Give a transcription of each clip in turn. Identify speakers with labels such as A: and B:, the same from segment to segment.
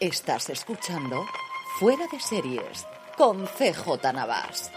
A: Estás escuchando Fuera de Series con CJ Navas.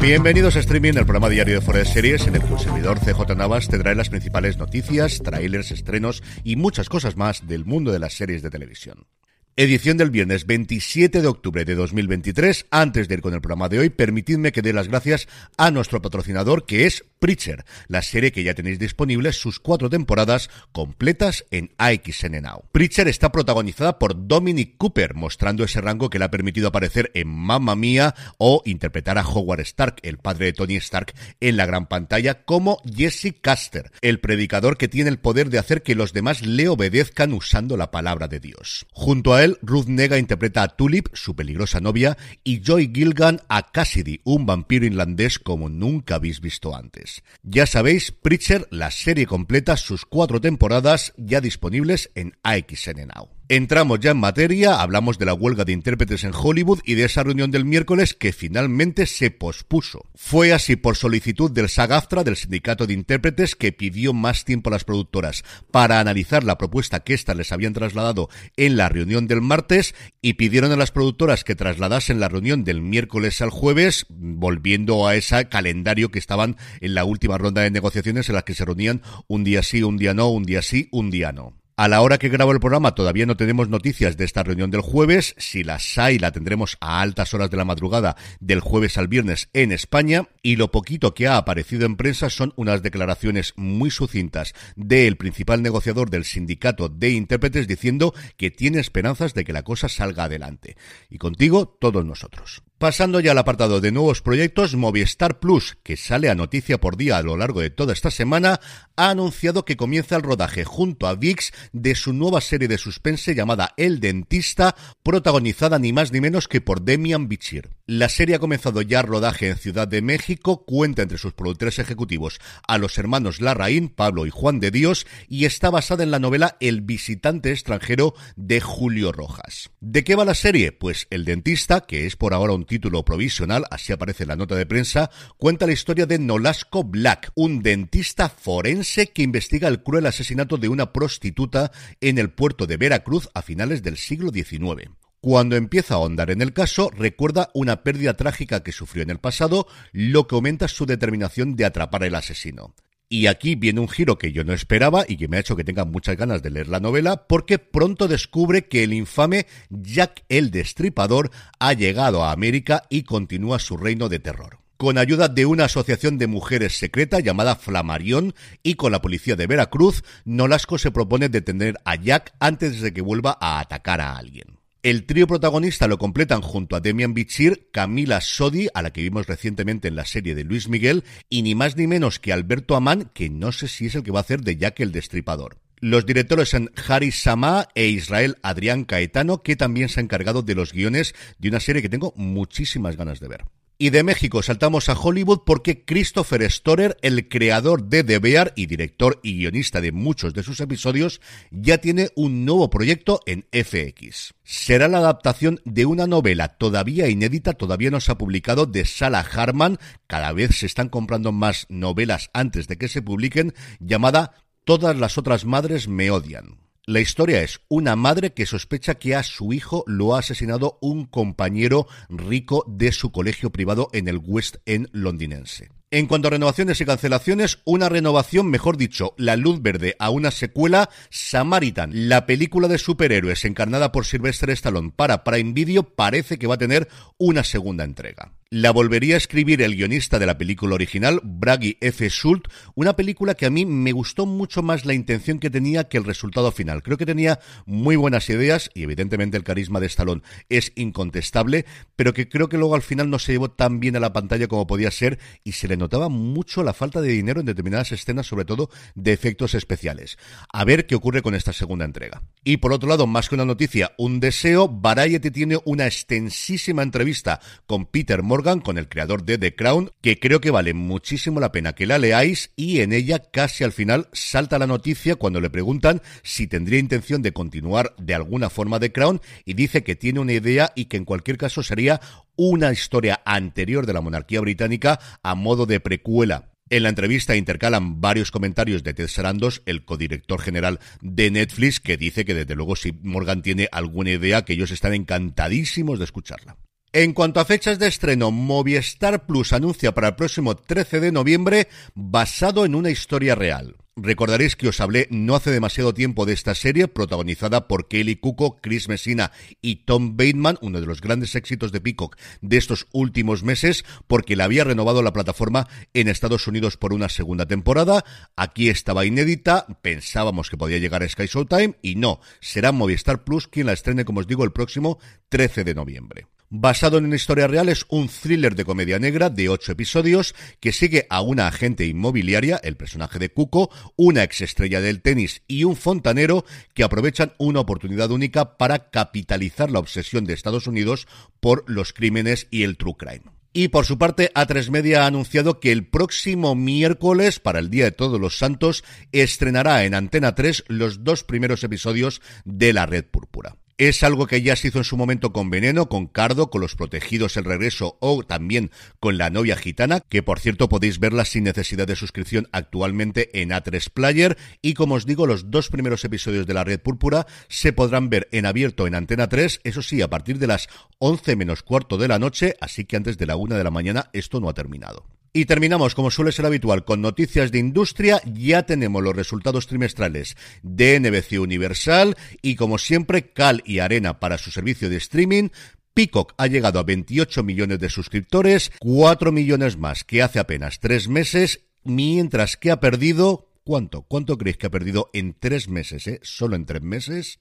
B: Bienvenidos a Streaming, el programa diario de Fuera de Series, en el que el servidor CJ Navas te trae las principales noticias, trailers, estrenos y muchas cosas más del mundo de las series de televisión. Edición del viernes 27 de octubre de 2023. Antes de ir con el programa de hoy, permitidme que dé las gracias a nuestro patrocinador que es Preacher, la serie que ya tenéis disponible sus cuatro temporadas completas en AXN Now. Preacher está protagonizada por Dominic Cooper, mostrando ese rango que le ha permitido aparecer en Mamma Mía o interpretar a Howard Stark, el padre de Tony Stark, en la gran pantalla, como Jesse Caster, el predicador que tiene el poder de hacer que los demás le obedezcan usando la palabra de Dios. Junto a él, Ruth Nega interpreta a Tulip, su peligrosa novia, y Joy Gilgan a Cassidy, un vampiro irlandés como nunca habéis visto antes. Ya sabéis, Preacher, la serie completa, sus cuatro temporadas ya disponibles en AXN Now. Entramos ya en materia, hablamos de la huelga de intérpretes en Hollywood y de esa reunión del miércoles que finalmente se pospuso. Fue así por solicitud del SAG-AFTRA, del sindicato de intérpretes, que pidió más tiempo a las productoras para analizar la propuesta que éstas les habían trasladado en la reunión del martes y pidieron a las productoras que trasladasen la reunión del miércoles al jueves, volviendo a ese calendario que estaban en la última ronda de negociaciones en las que se reunían un día sí, un día no, un día sí, un día no. A la hora que grabo el programa todavía no tenemos noticias de esta reunión del jueves. Si las hay, la tendremos a altas horas de la madrugada del jueves al viernes en España. Y lo poquito que ha aparecido en prensa son unas declaraciones muy sucintas del principal negociador del sindicato de intérpretes diciendo que tiene esperanzas de que la cosa salga adelante. Y contigo, todos nosotros. Pasando ya al apartado de nuevos proyectos, Movistar Plus, que sale a noticia por día a lo largo de toda esta semana, ha anunciado que comienza el rodaje junto a VIX de su nueva serie de suspense llamada El Dentista, protagonizada ni más ni menos que por Demian Bichir. La serie ha comenzado ya rodaje en Ciudad de México, cuenta entre sus productores ejecutivos a los hermanos Larraín, Pablo y Juan de Dios, y está basada en la novela El visitante extranjero de Julio Rojas. ¿De qué va la serie? Pues El Dentista, que es por ahora un título provisional, así aparece en la nota de prensa, cuenta la historia de Nolasco Black, un dentista forense que investiga el cruel asesinato de una prostituta en el puerto de Veracruz a finales del siglo XIX. Cuando empieza a ahondar en el caso, recuerda una pérdida trágica que sufrió en el pasado, lo que aumenta su determinación de atrapar al asesino. Y aquí viene un giro que yo no esperaba y que me ha hecho que tenga muchas ganas de leer la novela, porque pronto descubre que el infame Jack el Destripador ha llegado a América y continúa su reino de terror. Con ayuda de una asociación de mujeres secreta llamada Flamarión y con la policía de Veracruz, Nolasco se propone detener a Jack antes de que vuelva a atacar a alguien. El trío protagonista lo completan junto a Demian Bichir, Camila Sodi, a la que vimos recientemente en la serie de Luis Miguel, y ni más ni menos que Alberto Amán, que no sé si es el que va a hacer de Jack el Destripador. Los directores son Harry Samá e Israel Adrián Caetano, que también se han encargado de los guiones de una serie que tengo muchísimas ganas de ver. Y de México saltamos a Hollywood porque Christopher Storer, el creador de The Bear y director y guionista de muchos de sus episodios, ya tiene un nuevo proyecto en FX. Será la adaptación de una novela todavía inédita, todavía no se ha publicado, de Sala Harman. Cada vez se están comprando más novelas antes de que se publiquen, llamada Todas las otras madres me odian. La historia es una madre que sospecha que a su hijo lo ha asesinado un compañero rico de su colegio privado en el West End londinense. En cuanto a renovaciones y cancelaciones, una renovación, mejor dicho, la luz verde a una secuela, Samaritan, la película de superhéroes encarnada por Sylvester Stallone para Prime Video, parece que va a tener una segunda entrega. La volvería a escribir el guionista de la película original, Bragi F. Schult, una película que a mí me gustó mucho más la intención que tenía que el resultado final. Creo que tenía muy buenas ideas y evidentemente el carisma de Stallone es incontestable, pero que creo que luego al final no se llevó tan bien a la pantalla como podía ser y se le notaba mucho la falta de dinero en determinadas escenas, sobre todo de efectos especiales. A ver qué ocurre con esta segunda entrega. Y por otro lado, más que una noticia, un deseo, Variety tiene una extensísima entrevista con Peter Morgan con el creador de The Crown, que creo que vale muchísimo la pena que la leáis y en ella casi al final salta la noticia cuando le preguntan si tendría intención de continuar de alguna forma The Crown y dice que tiene una idea y que en cualquier caso sería una historia anterior de la monarquía británica a modo de precuela En la entrevista intercalan varios comentarios de Ted Sarandos, el codirector general de Netflix, que dice que desde luego si Morgan tiene alguna idea, que ellos están encantadísimos de escucharla. En cuanto a fechas de estreno, Movistar Plus anuncia para el próximo 13 de noviembre basado en una historia real. Recordaréis que os hablé no hace demasiado tiempo de esta serie, protagonizada por Kelly Cuco, Chris Messina y Tom Bateman, uno de los grandes éxitos de Peacock de estos últimos meses, porque la había renovado la plataforma en Estados Unidos por una segunda temporada. Aquí estaba inédita, pensábamos que podía llegar a Sky Showtime y no, será Movistar Plus quien la estrene, como os digo, el próximo 13 de noviembre. Basado en una historia real, es un thriller de comedia negra de ocho episodios que sigue a una agente inmobiliaria, el personaje de Cuco, una exestrella del tenis y un fontanero que aprovechan una oportunidad única para capitalizar la obsesión de Estados Unidos por los crímenes y el true crime. Y por su parte, A3 Media ha anunciado que el próximo miércoles, para el Día de Todos los Santos, estrenará en Antena 3 los dos primeros episodios de La Red Púrpura. Es algo que ya se hizo en su momento con Veneno, con Cardo, con Los Protegidos El Regreso o también con La Novia Gitana, que por cierto podéis verla sin necesidad de suscripción actualmente en A3 Player. Y como os digo, los dos primeros episodios de La Red Púrpura se podrán ver en abierto en Antena 3, eso sí, a partir de las 11 menos cuarto de la noche, así que antes de la una de la mañana esto no ha terminado. Y terminamos, como suele ser habitual, con noticias de industria. Ya tenemos los resultados trimestrales de NBC Universal y, como siempre, cal y arena para su servicio de streaming. Peacock ha llegado a 28 millones de suscriptores, 4 millones más que hace apenas 3 meses, mientras que ha perdido... ¿Cuánto? ¿Cuánto creéis que ha perdido en 3 meses? Eh? Solo en 3 meses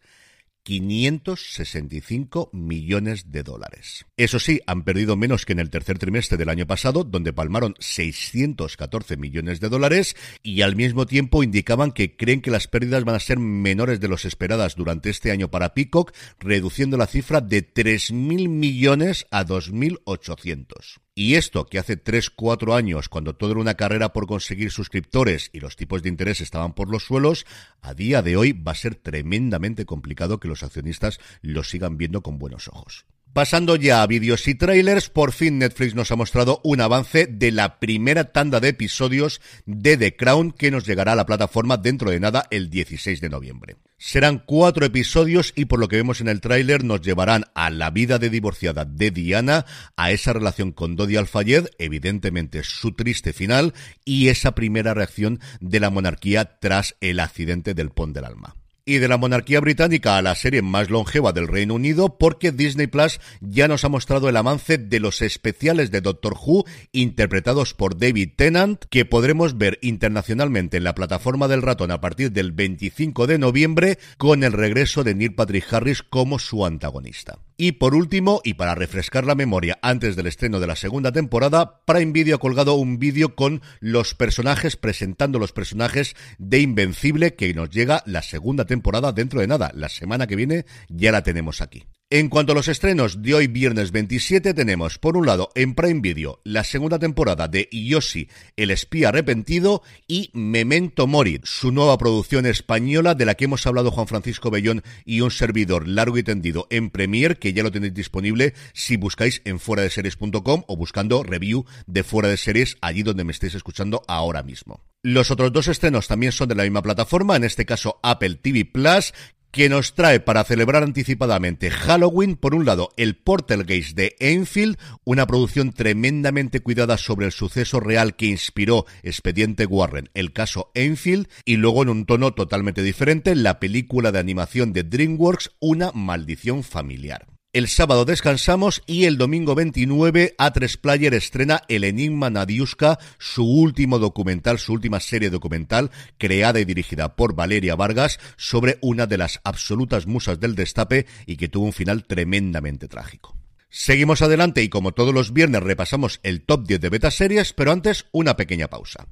B: 565 millones de dólares. Eso sí, han perdido menos que en el tercer trimestre del año pasado, donde palmaron 614 millones de dólares y al mismo tiempo indicaban que creen que las pérdidas van a ser menores de los esperadas durante este año para Peacock, reduciendo la cifra de 3.000 millones a 2.800. Y esto que hace 3-4 años, cuando todo era una carrera por conseguir suscriptores y los tipos de interés estaban por los suelos, a día de hoy va a ser tremendamente complicado que los accionistas lo sigan viendo con buenos ojos. Pasando ya a vídeos y trailers, por fin Netflix nos ha mostrado un avance de la primera tanda de episodios de The Crown que nos llegará a la plataforma dentro de nada el 16 de noviembre. Serán cuatro episodios y por lo que vemos en el tráiler nos llevarán a la vida de divorciada de Diana, a esa relación con Dodi Al-Fayed, evidentemente su triste final y esa primera reacción de la monarquía tras el accidente del Pont del Alma y de la monarquía británica a la serie más longeva del Reino Unido porque Disney Plus ya nos ha mostrado el avance de los especiales de Doctor Who interpretados por David Tennant que podremos ver internacionalmente en la plataforma del ratón a partir del 25 de noviembre con el regreso de Neil Patrick Harris como su antagonista. Y por último, y para refrescar la memoria antes del estreno de la segunda temporada, Prime Video ha colgado un vídeo con los personajes, presentando los personajes de Invencible, que nos llega la segunda temporada dentro de nada. La semana que viene ya la tenemos aquí. En cuanto a los estrenos de hoy viernes 27 tenemos por un lado en Prime Video la segunda temporada de Yoshi, el espía arrepentido y Memento Mori, su nueva producción española de la que hemos hablado Juan Francisco Bellón y un servidor largo y tendido en Premiere que ya lo tenéis disponible si buscáis en fuera de series.com o buscando review de fuera de series allí donde me estéis escuchando ahora mismo. Los otros dos estrenos también son de la misma plataforma, en este caso Apple TV Plus, que nos trae para celebrar anticipadamente Halloween, por un lado, el Portal Gates de Enfield, una producción tremendamente cuidada sobre el suceso real que inspiró Expediente Warren, el caso Enfield, y luego en un tono totalmente diferente, la película de animación de DreamWorks, Una maldición familiar. El sábado descansamos y el domingo 29 A3 Player estrena El Enigma Nadiuska, su último documental, su última serie documental, creada y dirigida por Valeria Vargas, sobre una de las absolutas musas del destape y que tuvo un final tremendamente trágico. Seguimos adelante y como todos los viernes repasamos el top 10 de beta series, pero antes una pequeña pausa.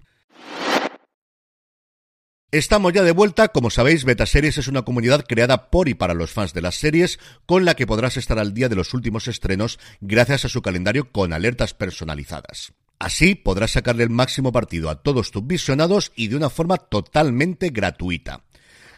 B: Estamos ya de vuelta, como sabéis, Betaseries es una comunidad creada por y para los fans de las series, con la que podrás estar al día de los últimos estrenos gracias a su calendario con alertas personalizadas. Así podrás sacarle el máximo partido a todos tus visionados y de una forma totalmente gratuita.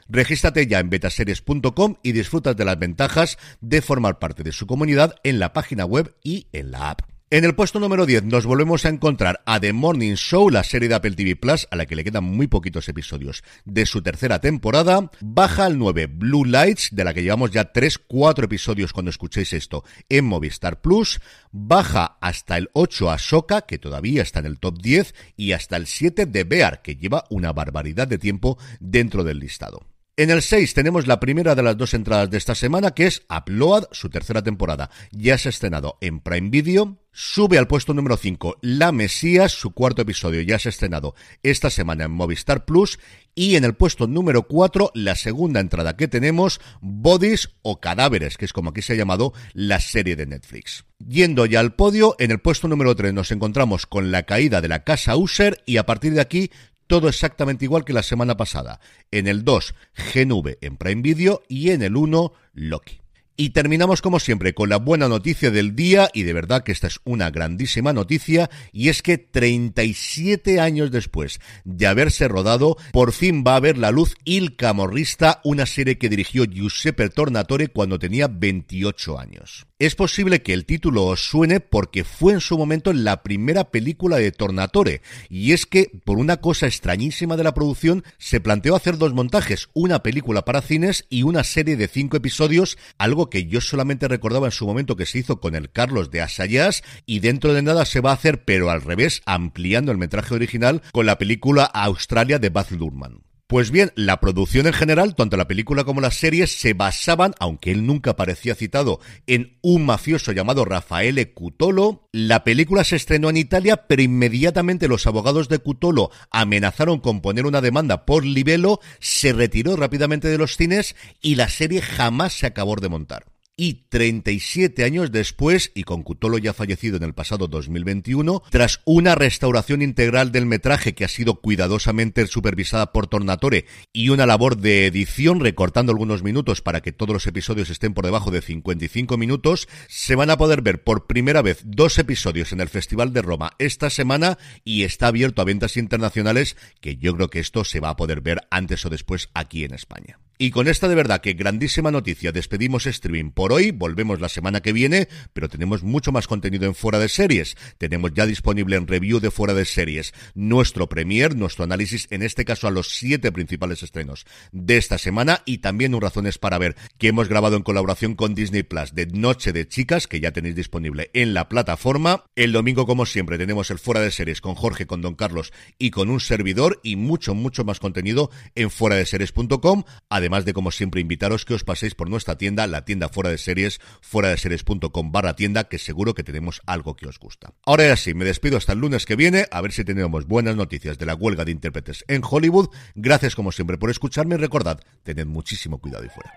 B: Regístrate ya en betaseries.com y disfrutas de las ventajas de formar parte de su comunidad en la página web y en la app. En el puesto número 10 nos volvemos a encontrar a The Morning Show, la serie de Apple TV Plus, a la que le quedan muy poquitos episodios de su tercera temporada. Baja al 9 Blue Lights, de la que llevamos ya 3, 4 episodios cuando escuchéis esto en Movistar Plus. Baja hasta el 8 Ahsoka, que todavía está en el top 10, y hasta el 7 de Bear, que lleva una barbaridad de tiempo dentro del listado. En el 6 tenemos la primera de las dos entradas de esta semana, que es Upload, su tercera temporada. Ya se ha estrenado en Prime Video. Sube al puesto número 5 La Mesías, su cuarto episodio ya se ha estrenado esta semana en Movistar Plus. Y en el puesto número 4, la segunda entrada que tenemos, Bodies o Cadáveres, que es como aquí se ha llamado la serie de Netflix. Yendo ya al podio, en el puesto número 3 nos encontramos con la caída de la casa User y a partir de aquí todo exactamente igual que la semana pasada. En el 2, GNV en Prime Video y en el 1, Loki. Y terminamos como siempre con la buena noticia del día y de verdad que esta es una grandísima noticia y es que 37 años después de haberse rodado por fin va a ver la luz Il Camorrista, una serie que dirigió Giuseppe Tornatore cuando tenía 28 años. Es posible que el título os suene porque fue en su momento la primera película de Tornatore y es que por una cosa extrañísima de la producción se planteó hacer dos montajes, una película para cines y una serie de cinco episodios, algo que yo solamente recordaba en su momento que se hizo con el Carlos de Asayas y dentro de nada se va a hacer, pero al revés, ampliando el metraje original con la película Australia de Baz Luhrmann. Pues bien, la producción en general, tanto la película como las series, se basaban, aunque él nunca parecía citado, en un mafioso llamado Raffaele Cutolo. La película se estrenó en Italia, pero inmediatamente los abogados de Cutolo amenazaron con poner una demanda por libelo, se retiró rápidamente de los cines y la serie jamás se acabó de montar y 37 años después, y con Cutolo ya fallecido en el pasado 2021, tras una restauración integral del metraje que ha sido cuidadosamente supervisada por Tornatore y una labor de edición recortando algunos minutos para que todos los episodios estén por debajo de 55 minutos, se van a poder ver por primera vez dos episodios en el Festival de Roma esta semana y está abierto a ventas internacionales que yo creo que esto se va a poder ver antes o después aquí en España. Y con esta de verdad que grandísima noticia despedimos streaming por hoy, volvemos la semana que viene, pero tenemos mucho más contenido en Fuera de Series. Tenemos ya disponible en review de Fuera de Series nuestro premier, nuestro análisis, en este caso a los siete principales estrenos de esta semana y también un razones para ver que hemos grabado en colaboración con Disney Plus de Noche de Chicas, que ya tenéis disponible en la plataforma. El domingo, como siempre, tenemos el Fuera de Series con Jorge, con Don Carlos y con un servidor y mucho, mucho más contenido en fuera de series.com. además de como siempre invitaros que os paséis por nuestra tienda, la tienda fuera de series, fuera de series.com barra tienda, que seguro que tenemos algo que os gusta. Ahora ya sí, me despido hasta el lunes que viene, a ver si tenemos buenas noticias de la huelga de intérpretes en Hollywood. Gracias como siempre por escucharme y recordad, tened muchísimo cuidado y fuera.